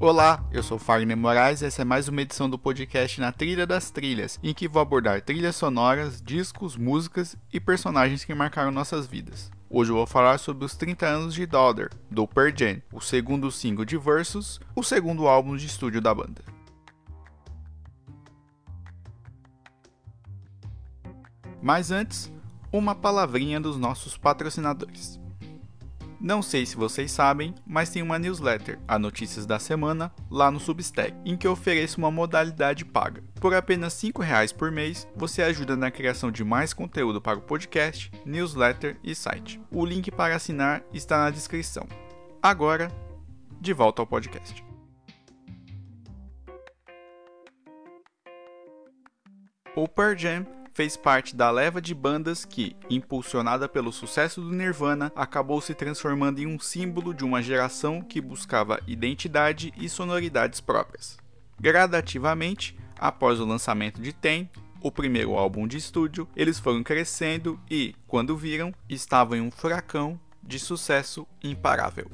Olá, eu sou Fagner Moraes e essa é mais uma edição do podcast Na Trilha das Trilhas, em que vou abordar trilhas sonoras, discos, músicas e personagens que marcaram nossas vidas. Hoje eu vou falar sobre os 30 anos de Daughter, do Pearl Jam, o segundo single de Versus, o segundo álbum de estúdio da banda. Mas antes, uma palavrinha dos nossos patrocinadores. Não sei se vocês sabem, mas tem uma newsletter, a Notícias da Semana, lá no Substack, em que eu ofereço uma modalidade paga. Por apenas R$ reais por mês, você ajuda na criação de mais conteúdo para o podcast, newsletter e site. O link para assinar está na descrição. Agora, de volta ao podcast. O Pearl Jam fez parte da leva de bandas que, impulsionada pelo sucesso do Nirvana, acabou se transformando em um símbolo de uma geração que buscava identidade e sonoridades próprias. Gradativamente, após o lançamento de Ten, o primeiro álbum de estúdio, eles foram crescendo e, quando viram, estavam em um furacão de sucesso imparável.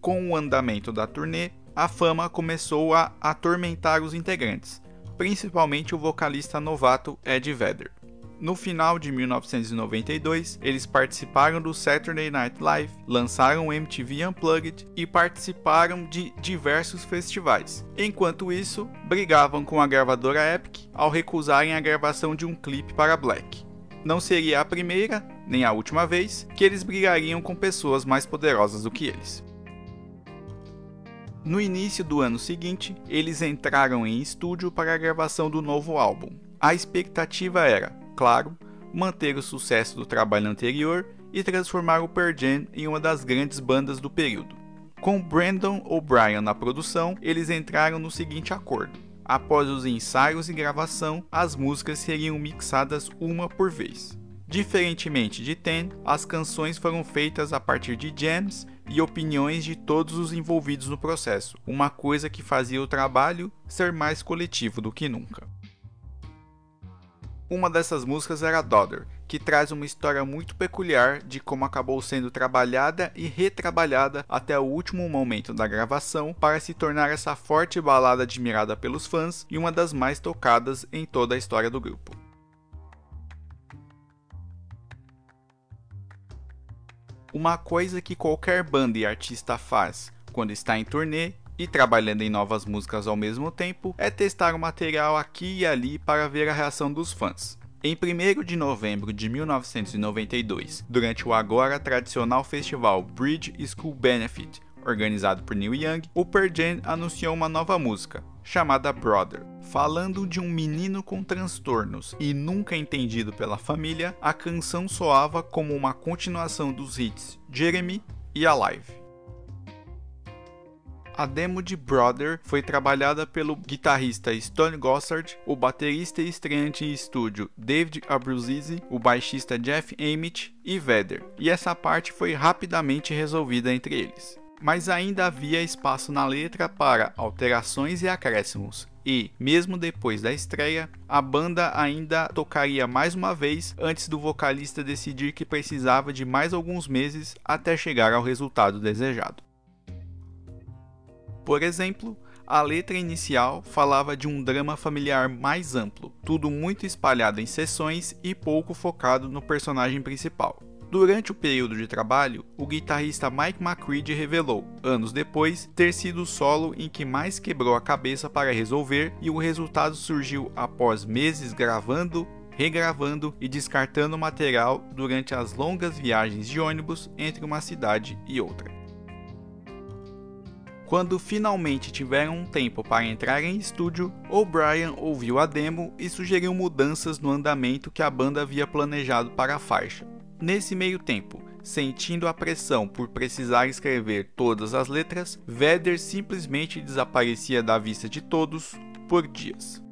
Com o andamento da turnê, a fama começou a atormentar os integrantes, principalmente o vocalista novato Ed Vedder. No final de 1992, eles participaram do Saturday Night Live, lançaram o MTV Unplugged e participaram de diversos festivais. Enquanto isso, brigavam com a gravadora Epic ao recusarem a gravação de um clipe para Black. Não seria a primeira, nem a última vez, que eles brigariam com pessoas mais poderosas do que eles. No início do ano seguinte, eles entraram em estúdio para a gravação do novo álbum. A expectativa era, claro, manter o sucesso do trabalho anterior e transformar o Pearl Jam em uma das grandes bandas do período. Com Brandon O'Brien na produção, eles entraram no seguinte acordo: após os ensaios e gravação, as músicas seriam mixadas uma por vez. Diferentemente de Ten, as canções foram feitas a partir de jams e opiniões de todos os envolvidos no processo, uma coisa que fazia o trabalho ser mais coletivo do que nunca. Uma dessas músicas era Daughter, que traz uma história muito peculiar de como acabou sendo trabalhada e retrabalhada até o último momento da gravação para se tornar essa forte balada admirada pelos fãs e uma das mais tocadas em toda a história do grupo. Uma coisa que qualquer banda e artista faz quando está em turnê e trabalhando em novas músicas ao mesmo tempo é testar o material aqui e ali para ver a reação dos fãs. Em 1 de novembro de 1992, durante o agora tradicional festival Bridge School Benefit, organizado por Neil Young, o Pearl Jam anunciou uma nova música, chamada Brother. Falando de um menino com transtornos e nunca entendido pela família, a canção soava como uma continuação dos hits Jeremy e Alive. A demo de Brother foi trabalhada pelo guitarrista Stone Gossard, o baterista estreante em estúdio David Abruzzese, o baixista Jeff Amick e Vedder, e essa parte foi rapidamente resolvida entre eles mas ainda havia espaço na letra para alterações e acréscimos. E, mesmo depois da estreia, a banda ainda tocaria mais uma vez antes do vocalista decidir que precisava de mais alguns meses até chegar ao resultado desejado. Por exemplo, a letra inicial falava de um drama familiar mais amplo, tudo muito espalhado em sessões e pouco focado no personagem principal. Durante o período de trabalho, o guitarrista Mike McCready revelou, anos depois, ter sido o solo em que mais quebrou a cabeça para resolver, e o resultado surgiu após meses gravando, regravando e descartando material durante as longas viagens de ônibus entre uma cidade e outra. Quando finalmente tiveram um tempo para entrar em estúdio, O'Brien ouviu a demo e sugeriu mudanças no andamento que a banda havia planejado para a faixa. Nesse meio tempo, sentindo a pressão por precisar escrever todas as letras, Vedder simplesmente desaparecia da vista de todos por dias.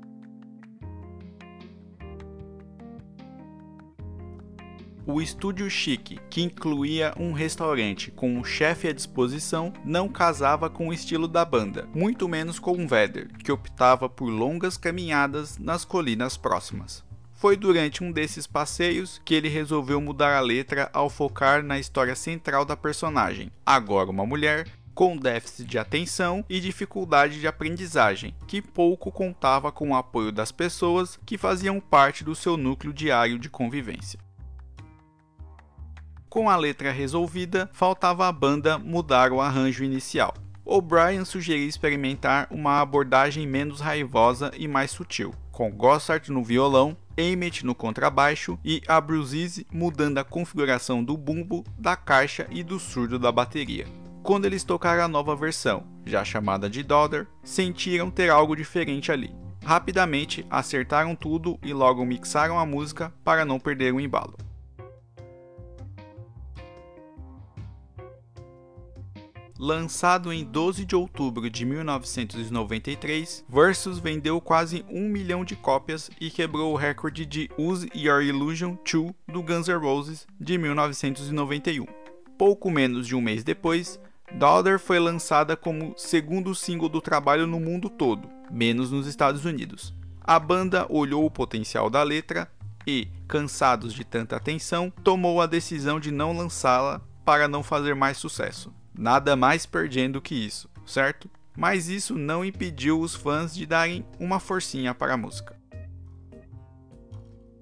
O estúdio chique, que incluía um restaurante com um chefe à disposição, não casava com o estilo da banda, muito menos com Vedder, que optava por longas caminhadas nas colinas próximas. Foi durante um desses passeios que ele resolveu mudar a letra ao focar na história central da personagem, agora uma mulher, com déficit de atenção e dificuldade de aprendizagem, que pouco contava com o apoio das pessoas que faziam parte do seu núcleo diário de convivência. Com a letra resolvida, faltava a banda mudar o arranjo inicial. O'Brien sugeriu experimentar uma abordagem menos raivosa e mais sutil, com Gossard no violão, Emmett no contrabaixo e Abruzzese mudando a configuração do bumbo, da caixa e do surdo da bateria. Quando eles tocaram a nova versão, já chamada de Daughter, sentiram ter algo diferente ali. Rapidamente acertaram tudo e logo mixaram a música para não perder o embalo. Lançado em 12 de outubro de 1993, Versus vendeu quase um milhão de cópias e quebrou o recorde de Use Your Illusion 2 do Guns N' Roses de 1991. Pouco menos de um mês depois, Daughter foi lançada como segundo single do trabalho no mundo todo, menos nos Estados Unidos. A banda olhou o potencial da letra e, cansados de tanta atenção, tomou a decisão de não lançá-la para não fazer mais sucesso. Nada mais perdendo que isso, certo? Mas isso não impediu os fãs de darem uma forcinha para a música.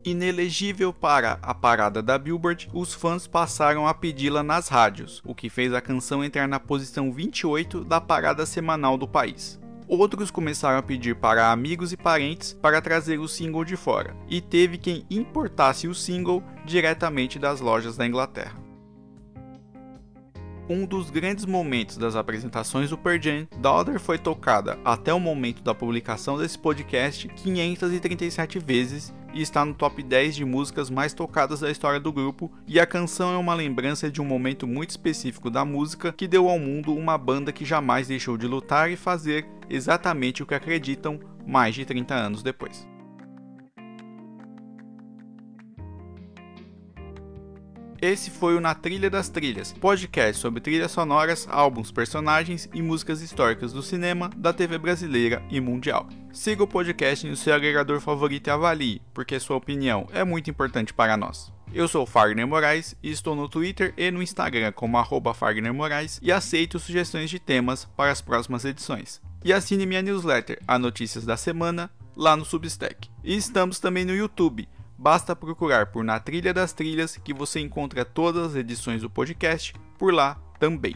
Inelegível para a parada da Billboard, os fãs passaram a pedi-la nas rádios, o que fez a canção entrar na posição 28 da parada semanal do país. Outros começaram a pedir para amigos e parentes para trazer o single de fora, e teve quem importasse o single diretamente das lojas da Inglaterra um dos grandes momentos das apresentações do Pearl Jam, Daughter foi tocada até o momento da publicação desse podcast 537 vezes e está no top 10 de músicas mais tocadas da história do grupo, e a canção é uma lembrança de um momento muito específico da música que deu ao mundo uma banda que jamais deixou de lutar e fazer exatamente o que acreditam mais de 30 anos depois. Esse foi o Na Trilha das Trilhas, podcast sobre trilhas sonoras, álbuns, personagens e músicas históricas do cinema, da TV brasileira e mundial. Siga o podcast no seu agregador favorito e avalie, porque sua opinião é muito importante para nós. Eu sou Fagner Moraes e estou no Twitter e no Instagram como arroba Fagner Moraes e aceito sugestões de temas para as próximas edições. E assine minha newsletter, a Notícias da Semana, lá no Substack. E estamos também no YouTube Basta procurar por Na Trilha das Trilhas que você encontra todas as edições do podcast por lá também.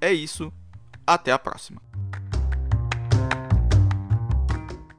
É isso, até a próxima.